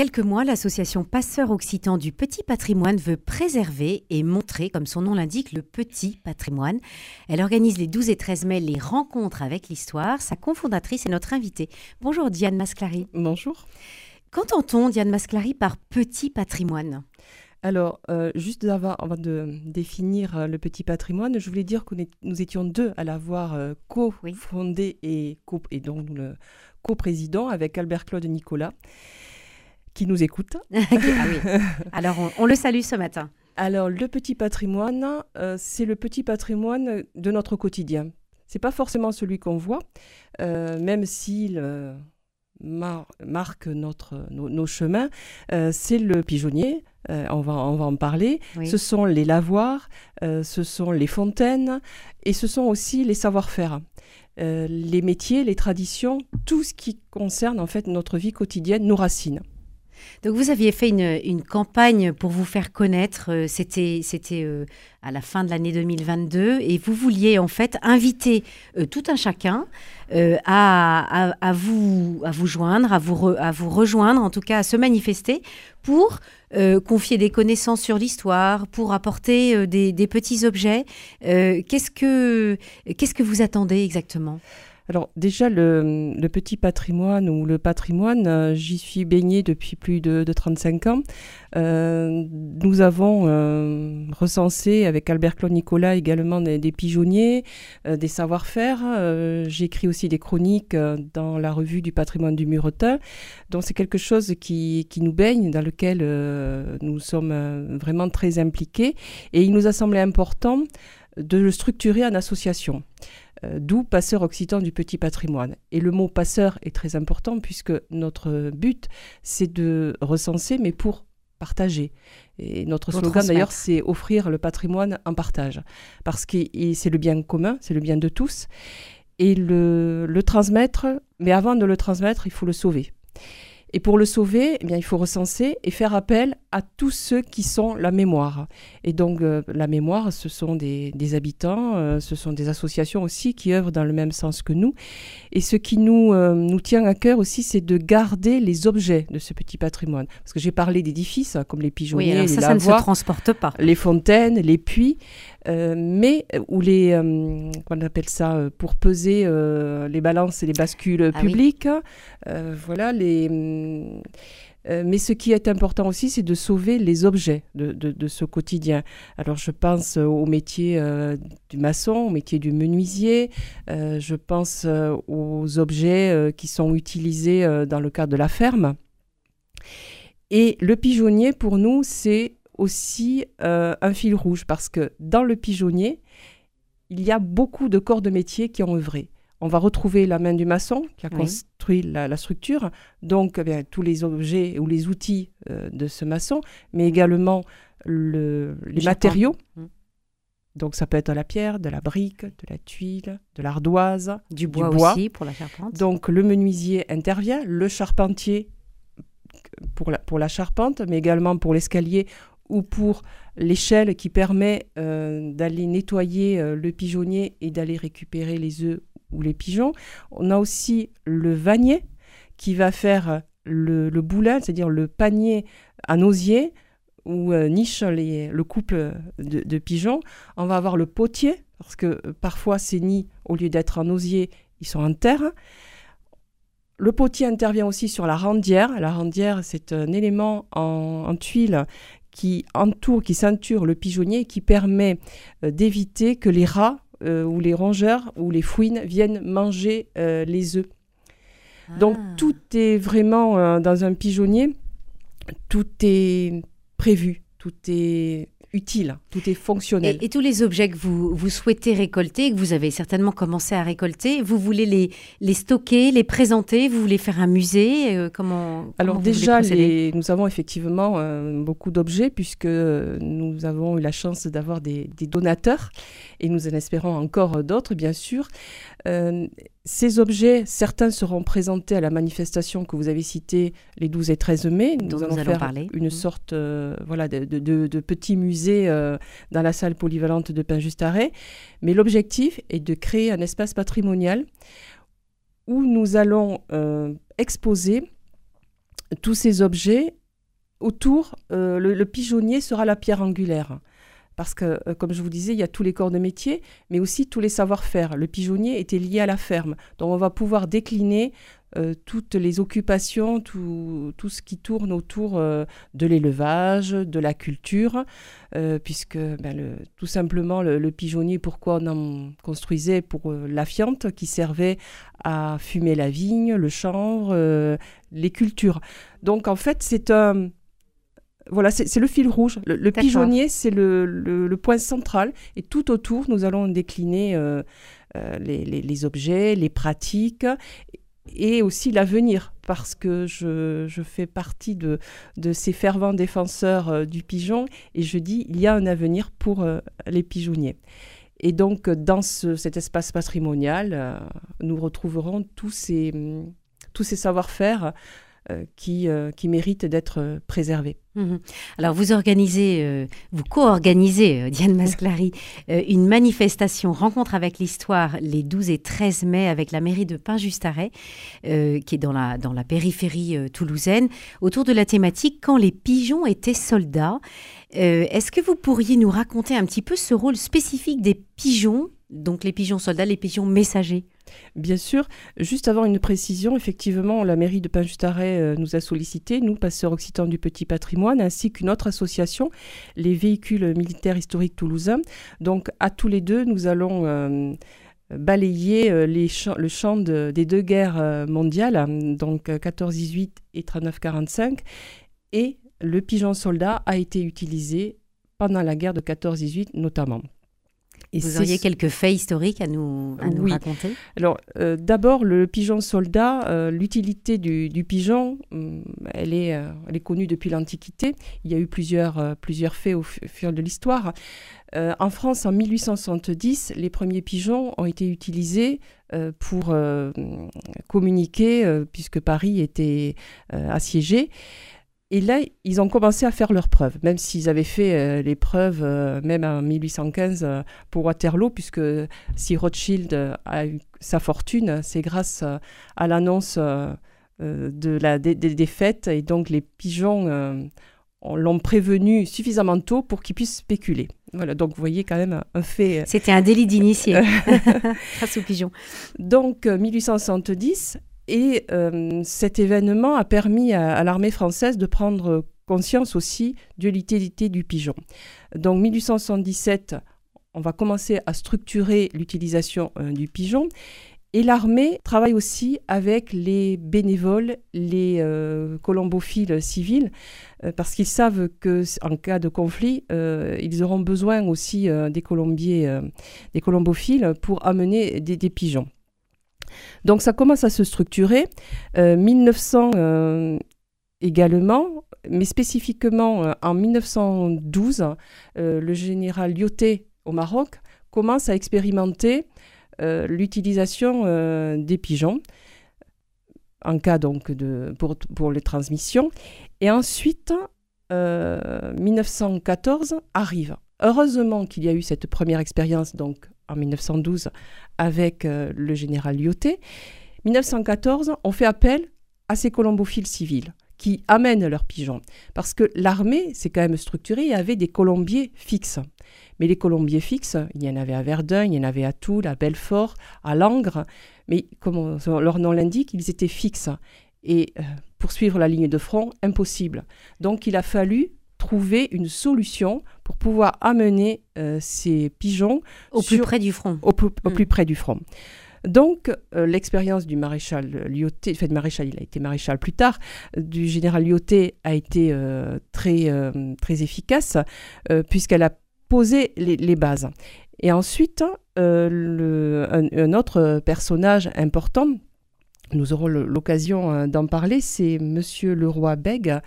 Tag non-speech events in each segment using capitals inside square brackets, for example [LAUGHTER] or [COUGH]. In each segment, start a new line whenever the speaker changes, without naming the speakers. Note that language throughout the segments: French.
Quelques mois, l'association Passeurs Occitan du Petit Patrimoine veut préserver et montrer, comme son nom l'indique, le petit patrimoine. Elle organise les 12 et 13 mai les rencontres avec l'histoire. Sa cofondatrice est notre invitée. Bonjour Diane Masclary.
Bonjour.
Qu'entend-on, Diane Masclary, par petit patrimoine?
Alors, euh, juste avant, de définir euh, le petit patrimoine, je voulais dire que nous étions deux à l'avoir euh, co-fondé et, co et donc le co-président avec Albert Claude Nicolas qui nous écoute. [LAUGHS] ah
oui. Alors, on, le salue ce matin.
Alors, le petit patrimoine, euh, c'est le petit patrimoine de notre quotidien. C'est pas forcément celui qu'on voit, euh, même s'il euh, marque notre, nos, chemins. c'est le pigeonnier, on, va, on va en parler. Ce sont les lavoirs, ce sont les fontaines et ce sont aussi les savoir-faire. les métiers, les traditions, tout ce qui concerne en fait notre vie quotidienne, nos racines.
Donc vous aviez fait une, campagne pour vous faire connaître, euh, c'était euh, à la fin de l'année 2022, et vous vouliez en fait inviter euh, tout un chacun à, à, vous, à vous joindre, à vous, à vous rejoindre, en tout cas à se manifester pour confier des connaissances sur l'histoire, pour apporter des, des, petits objets. qu'est-ce que Qu'est-ce que vous attendez exactement?
Alors déjà, le, petit patrimoine ou le patrimoine, euh, j'y suis baignée depuis plus de, 35 ans. Euh, nous avons euh, recensé avec Albert Claude Nicolas également des, pigeonniers, des savoir-faire. J'écris aussi des chroniques dans la revue du patrimoine du Muretin. Donc c'est quelque chose qui, qui, nous baigne, dans lequel nous sommes vraiment très impliqués. Et il nous a semblé important de le structurer en association. Euh, d'où passeur occitan du petit patrimoine. Et le mot passeur est très important puisque notre but, c'est de recenser, mais pour partager. Et notre slogan d'ailleurs, c'est offrir le patrimoine en partage. Parce que c'est le bien commun, c'est le bien de tous. Et le, le transmettre, mais avant de le transmettre, il faut le sauver. Et pour le sauver, eh bien, il faut recenser et faire appel à tous ceux qui sont la mémoire. Et donc, euh, la mémoire, ce sont des, habitants, euh, ce sont des associations aussi qui œuvrent dans le même sens que nous. Et ce qui nous, euh, nous tient à cœur aussi, c'est de garder les objets de ce petit patrimoine. Parce que j'ai parlé d'édifices, hein, comme les pigeonniers,
oui, ça, ça ne se transporte pas.
Les fontaines, les puits. Mais où les, on appelle ça, pour peser les balances et les bascules ah publiques, voilà les euh, mais ce qui est important aussi, c'est de sauver les objets de, ce quotidien. Alors je pense au métier euh, du maçon, au métier du menuisier, euh, je pense aux objets qui sont utilisés dans le cadre de la ferme. Et le pigeonnier, pour nous, c'est aussi un fil rouge parce que dans le pigeonnier, il y a beaucoup de corps de métier qui ont œuvré on va retrouver la main du maçon qui a construit la, structure, donc eh tous les objets ou les outils euh, de ce maçon, mais également les matériaux. Mmh. Donc ça peut être de la pierre, de la brique, de la tuile, de l'ardoise,
du bois, aussi pour la charpente.
Donc le menuisier intervient, le charpentier pour la, pour la charpente, mais également pour l'escalier ou pour l'échelle qui permet euh, d'aller nettoyer euh, le pigeonnier et d'aller récupérer les œufs ou les pigeons. On a aussi le vanier qui va faire le, le boulin, c'est-à-dire le panier à osier où euh, niche les, le couple de, pigeons. On va avoir le potier, parce que euh, parfois ces nids, au lieu d'être en osier, ils sont en terre. Le potier intervient aussi sur la rendière. La rendière, c'est un élément en, en tuile qui entoure, qui ceinture le pigeonnier et qui permet euh, d'éviter que les rats euh, ou les rongeurs ou les fouines viennent manger euh, les œufs. Donc ah. tout est vraiment euh, dans un pigeonnier, tout est prévu, tout est utile, tout est fonctionnel.
Et, tous les objets que vous, vous souhaitez récolter, que vous avez certainement commencé à récolter, vous voulez les, les stocker, les présenter, vous voulez faire un musée euh, comment,
Alors déjà, nous avons effectivement euh, beaucoup d'objets puisque nous avons eu la chance d'avoir des, des, donateurs et nous en espérons encore d'autres, bien sûr. Euh, ces objets, certains seront présentés à la manifestation que vous avez citée les 12 et 13 mai.
Nous allons faire
une mmh. sorte euh, voilà, de, de, petit musée euh, dans la salle polyvalente de Pain-Just-Arrêt. Mais l'objectif est de créer un espace patrimonial où nous allons exposer tous ces objets autour, le, pigeonnier sera la pierre angulaire parce que, euh, comme je vous disais, il y a tous les corps de métier, mais aussi tous les savoir-faire. Le pigeonnier était lié à la ferme. Donc on va pouvoir décliner euh, toutes les occupations, tout, ce qui tourne autour euh, de l'élevage, de la culture, puisque ben, tout simplement le, pigeonnier, pourquoi on en construisait? Pour la fiente qui servait à fumer la vigne, le chanvre, les cultures. Donc en fait, c'est un voilà, c'est le fil rouge. Le, pigeonnier, c'est le, point central. Et tout autour, nous allons décliner euh, euh, les, objets, les pratiques et aussi l'avenir, parce que je, fais partie de, ces fervents défenseurs euh, du pigeon et je dis il y a un avenir pour les pigeonniers. Et donc, dans cet espace patrimonial, nous retrouverons tous ces, tous ces savoir-faire qui, euh, qui méritent d'être euh, préservés.
Mhm. Alors vous organisez, vous co-organisez, Diane Masclary, une manifestation Rencontre avec l'Histoire les 12 et 13 mai avec la mairie de Pain-Justaret, qui est dans la, dans la périphérie toulousaine, autour de la thématique Quand les pigeons étaient soldats. Est-ce que vous pourriez nous raconter un petit peu ce rôle spécifique des pigeons, donc les pigeons soldats, les pigeons messagers
Bien sûr. Juste avant une précision, effectivement, la mairie de Pinjustaret euh, nous a sollicité, nous, passeurs occitans du petit patrimoine, ainsi qu'une autre association, les véhicules militaires historiques toulousains. Donc, à tous les deux, nous allons euh, balayer euh, le champ des deux guerres mondiales, donc 14-18 et 39-45. Et le pigeon soldat a été utilisé pendant la guerre de 14-18 notamment.
Vous auriez quelques faits historiques à nous, raconter?
Alors, euh, d'abord, le pigeon soldat, euh, l'utilité du, pigeon, hum, elle, est, euh, elle est connue depuis l'Antiquité. Il y a eu plusieurs, plusieurs faits au fur de l'histoire. en France, en 1870, les premiers pigeons ont été utilisés pour communiquer, puisque Paris était assiégé. Et là, ils ont commencé à faire leurs preuves, même s'ils avaient fait euh, les preuves, euh, même en 1815 euh, pour Waterloo, puisque si Rothschild a eu sa fortune, c'est grâce à l'annonce de la, des, défaites, et donc les pigeons l'ont prévenu suffisamment tôt pour qu'ils puissent spéculer. Voilà, donc vous voyez quand même un fait.
C'était un délit d'initié [LAUGHS] grâce aux pigeons.
Donc 1870, et euh, cet événement a permis à, l'armée française de prendre conscience aussi de l'utilité du pigeon. Donc 1877, on va commencer à structurer l'utilisation euh, du pigeon. Et l'armée travaille aussi avec les bénévoles, les euh, colombophiles civils, parce qu'ils savent que en cas de conflit, ils auront besoin aussi des colombiers, des colombophiles pour amener des pigeons. Donc ça commence à se structurer. 1900 euh, euh, également, mais spécifiquement euh, en 1912, le général Lyoté au Maroc commence à expérimenter l'utilisation des pigeons en cas donc de, pour, pour les transmissions. Et ensuite, 1914 arrive. Heureusement qu'il y a eu cette première expérience donc en 1912 avec euh, le général Lyoté. 1914, on fait appel à ces colombophiles civils qui amènent leurs pigeons. Parce que l'armée, c'est quand même structuré, il y avait des colombiers fixes. Mais les colombiers fixes, il y en avait à Verdun, il y en avait à Toul, à Belfort, à Langres. Mais comme leur nom l'indique, ils étaient fixes. Et euh, poursuivre la ligne de front, impossible. Donc il a fallu trouver une solution pour pouvoir amener euh, ces pigeons
au plus près du front.
Au, plus, mm. près du front. Donc, euh, l'expérience du maréchal Lyoté, fait, maréchal, il a été maréchal plus tard, du général Lyoté a été euh, très, très efficace, puisqu'elle a posé les, bases. Et ensuite, le, un, autre personnage important, nous aurons l'occasion d'en parler, c'est Monsieur Leroy Bègue,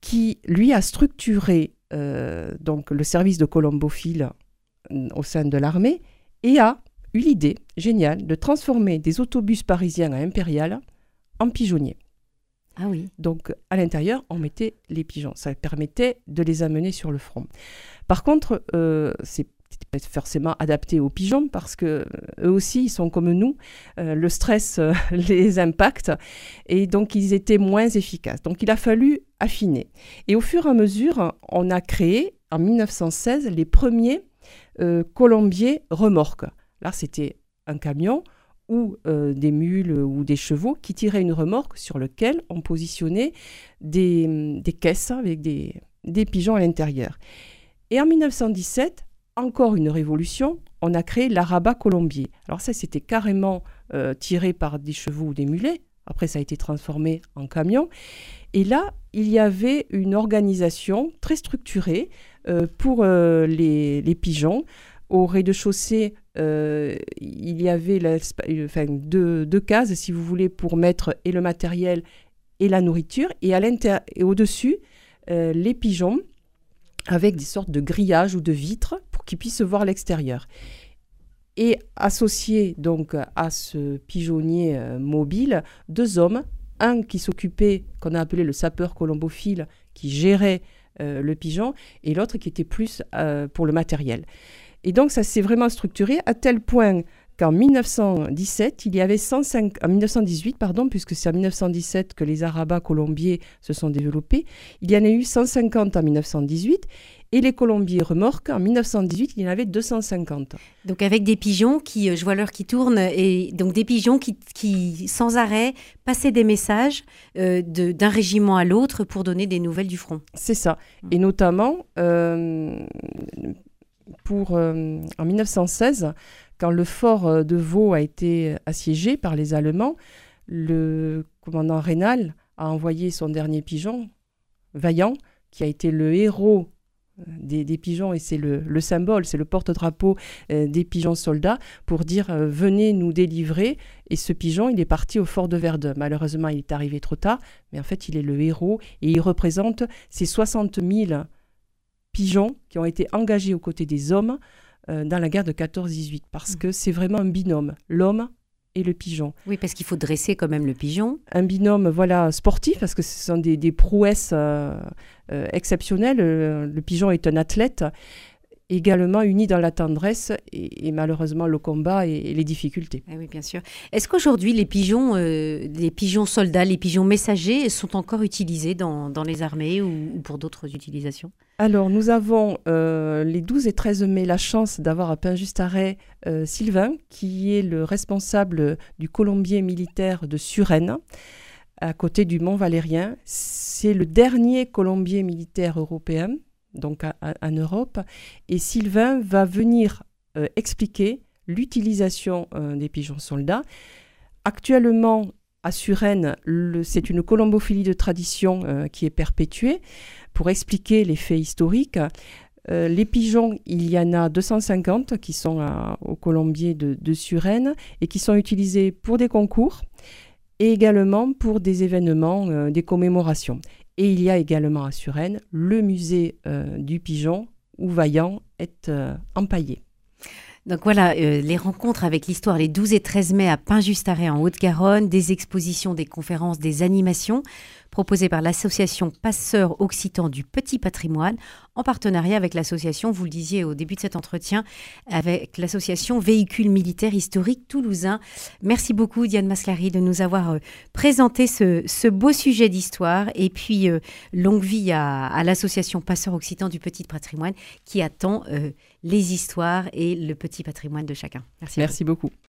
qui lui a structuré euh, donc le service de colombophile euh, au sein de l'armée et a eu l'idée géniale de transformer des autobus parisiens à Impérial en pigeonniers.
Ah oui.
Donc à l'intérieur, on mettait les pigeons. Ça permettait de les amener sur le front. Par contre, euh, c'est pas forcément adapté aux pigeons parce que eux aussi ils sont comme nous, le stress [LAUGHS] les impacte et donc ils étaient moins efficaces. Donc il a fallu affiner. Et au fur et à mesure, on a créé en 1916 les premiers colombiers remorques. Là, c'était un camion ou euh, des mules ou des chevaux qui tiraient une remorque sur laquelle on positionnait des, caisses avec des, pigeons à l'intérieur. Et en 1917, encore une révolution, on a créé l'arabat colombier. Alors ça, c'était carrément euh, tiré par des chevaux ou des mulets. Après, ça a été transformé en camion. Et là, il y avait une organisation très structurée euh, pour les, les, pigeons. Au rez-de-chaussée, euh, il y avait deux, cases, si vous voulez, pour mettre et le matériel et la nourriture, et, à et au-dessus, euh, les pigeons avec des sortes de grillages ou de vitres pour qu'ils puissent voir l'extérieur. Et associé donc à ce pigeonnier euh, mobile, deux hommes, un qui s'occupait, qu'on a appelé le sapeur colombophile, qui gérait le pigeon, et l'autre qui était plus pour le matériel. Et donc ça s'est vraiment structuré à tel point qu'en 1917, il y avait 105, en 1918, pardon, puisque c'est en 1917 que les arabas colombiers se sont développés, il y en a eu 150 en 1918 et les colombiers remorques, en 1918, il y en avait 250.
Donc avec des pigeons qui, euh, je vois l'heure qui tourne, et donc des pigeons qui, qui sans arrêt passaient des messages euh, d'un régiment à l'autre pour donner des nouvelles du front.
C'est ça. Et notamment, euh, pour, euh, en 1916, quand le fort euh, de Vaux a été assiégé par les Allemands, le commandant Rénal a envoyé son dernier pigeon, Vaillant, qui a été le héros euh, des, pigeons et c'est le, symbole, c'est le porte-drapeau des pigeons soldats pour dire venez nous délivrer. Et ce pigeon, il est parti au fort de Verdun. Malheureusement, il est arrivé trop tard, mais en fait, il est le héros et il représente ces 60 000 pigeons qui ont été engagés aux côtés des hommes euh, dans la guerre de 14-18, parce mm. que c'est vraiment un binôme, l'homme et le pigeon.
Oui, parce qu'il faut dresser quand même le pigeon.
Un binôme, voilà, sportif, parce que ce sont des, prouesses euh, euh, exceptionnelles. Le pigeon est un athlète également unis dans la tendresse et, malheureusement le combat et, les difficultés.
Ah oui, bien sûr. Est-ce qu'aujourd'hui les pigeons, euh, les pigeons soldats, les pigeons messagers sont encore utilisés dans, les armées ou, pour d'autres utilisations?
Alors nous avons euh, les 12 et 13 mai la chance d'avoir à Pain-Just-Arrêt euh, Sylvain qui est le responsable du colombier militaire de Suresnes à côté du Mont Valérien. C'est le dernier colombier militaire européen donc en Europe. Et Sylvain va venir euh, expliquer l'utilisation euh, des pigeons soldats. Actuellement, à Suresnes, c'est une colombophilie de tradition euh, qui est perpétuée pour expliquer les faits historiques. les pigeons, il y en a 250 qui sont au colombier de, de Suresnes et qui sont utilisés pour des concours et également pour des événements, des commémorations. Et il y a également à Suresnes le musée euh, du pigeon où Vaillant est euh, empaillé.
Donc voilà, euh, les rencontres avec l'histoire les 12 et 13 mai à Pain-Just-Arrêt en Haute-Garonne, des expositions, des conférences, des animations proposées par l'association Passeurs Occitans du Petit Patrimoine en partenariat avec l'association, vous le disiez au début de cet entretien, avec l'association Véhicules Militaires Historiques Toulousains. Merci beaucoup Diane Masclari de nous avoir euh, présenté ce, beau sujet d'histoire et puis euh, longue vie à, l'association Passeurs Occitans du Petit Patrimoine qui attend les histoires et le petit patrimoine de chacun.
Merci. Beaucoup.